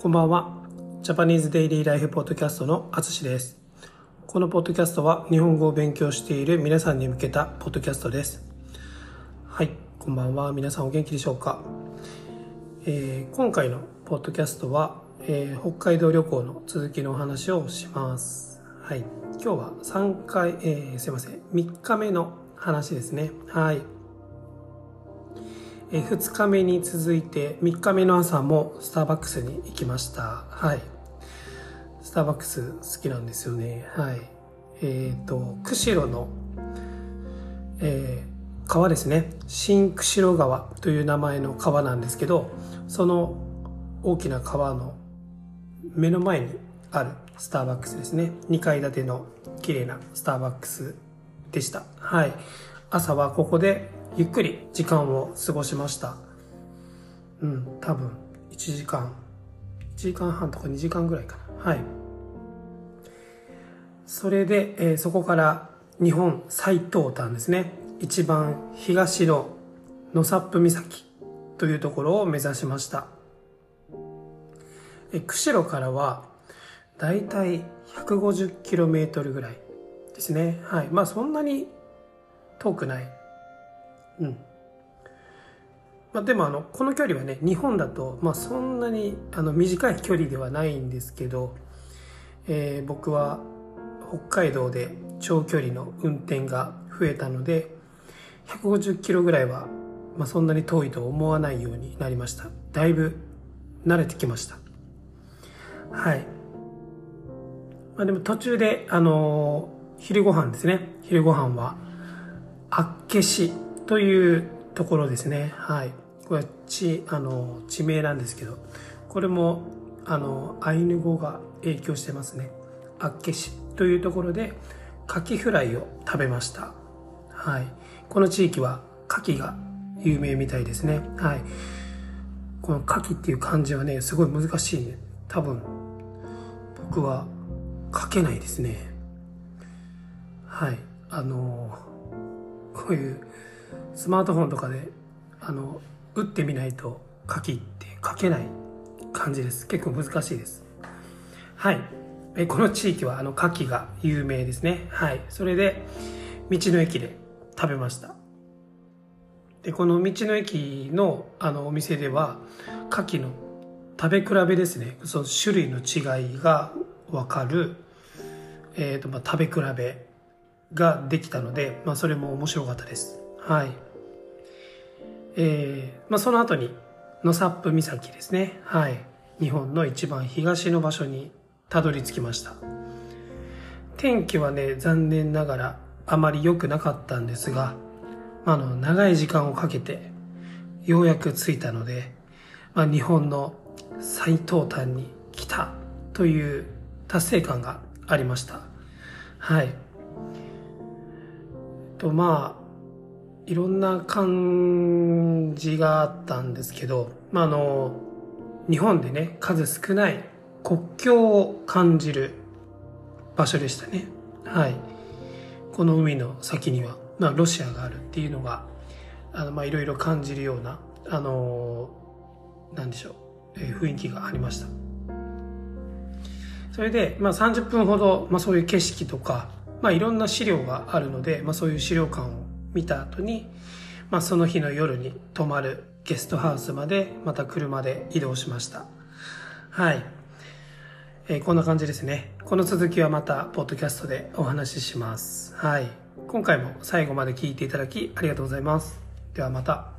こんばんは。ジャパニーズデイリーライフポッドキャストのあつしです。このポッドキャストは日本語を勉強している皆さんに向けたポッドキャストです。はい、こんばんは。皆さんお元気でしょうか？えー、今回のポッドキャストは、えー、北海道旅行の続きのお話をします。はい、今日は3回、えー、すいません、3日目の話ですね。はい。え2日目に続いて3日目の朝もスターバックスに行きました。はい。スターバックス好きなんですよね。はい。えっ、ー、と釧路の、えー、川ですね。新釧路川という名前の川なんですけどその大きな川の目の前にあるスターバックスですね。2階建ての綺麗なスターバックスでした。はい。朝はここでゆっくり時間を過ごしました。うん多分。1時間。1時間半とか2時間ぐらいかな。はい。それで、えー、そこから日本最東端ですね。一番東の野サップ岬というところを目指しました。え釧路からはだいたい 150km ぐらいですね。はい。まあそんなに遠くないうん。まあ、でもあのこの距離はね日本だと、まあ、そんなにあの短い距離ではないんですけど、えー、僕は北海道で長距離の運転が増えたので150キロぐらいは、まあ、そんなに遠いと思わないようになりました。だいぶ慣れてきました。はい、まあ、でも途中であの、昼ご飯ですね。昼ご飯は厚岸というところですね。はい。これは地、あの、地名なんですけど、これも、あの、アイヌ語が影響してますね。厚岸というところで、カキフライを食べました。はい。この地域は、カキが有名みたいですね。はい。このカキっていう漢字はね、すごい難しい、ね。多分、僕は書けないですね。はい。あの、こういうスマートフォンとかであの打ってみないと書きって書けない感じです。結構難しいです。はい。えこの地域はあの牡蠣が有名ですね。はい。それで道の駅で食べました。でこの道の駅のあのお店では牡蠣の食べ比べですね。その種類の違いが分かる、えーとまあ、食べ比べができたので、まあ、それも面白かったです。はい。えーまあ、その後に野サップ岬ですね。はい。日本の一番東の場所にたどり着きました。天気はね残念ながらあまり良くなかったんですが、あ、の長い時間をかけてようやく着いたので、まあ、日本の最東端に来たという達成感がありました。はい。とまあいろんな感じがあったんですけど、まあ、あの日本でね数少ない国境を感じる場所でしたね。はい。この海の先には、まあ、ロシアがあるっていうのがあのまあいろいろ感じるようなあのなんでしょう、えー、雰囲気がありました。それで、まあ、30分ほど、まあ、そういう景色とか、まあ、いろんな資料があるので、まあ、そういう資料館を見た後に、まあ、その日の夜に泊まるゲストハウスまでまた車で移動しました。はい、えー、こんな感じですね。この続きはまたポッドキャストでお話しします。はい。今回も最後まで聞いていただきありがとうございます。ではまた。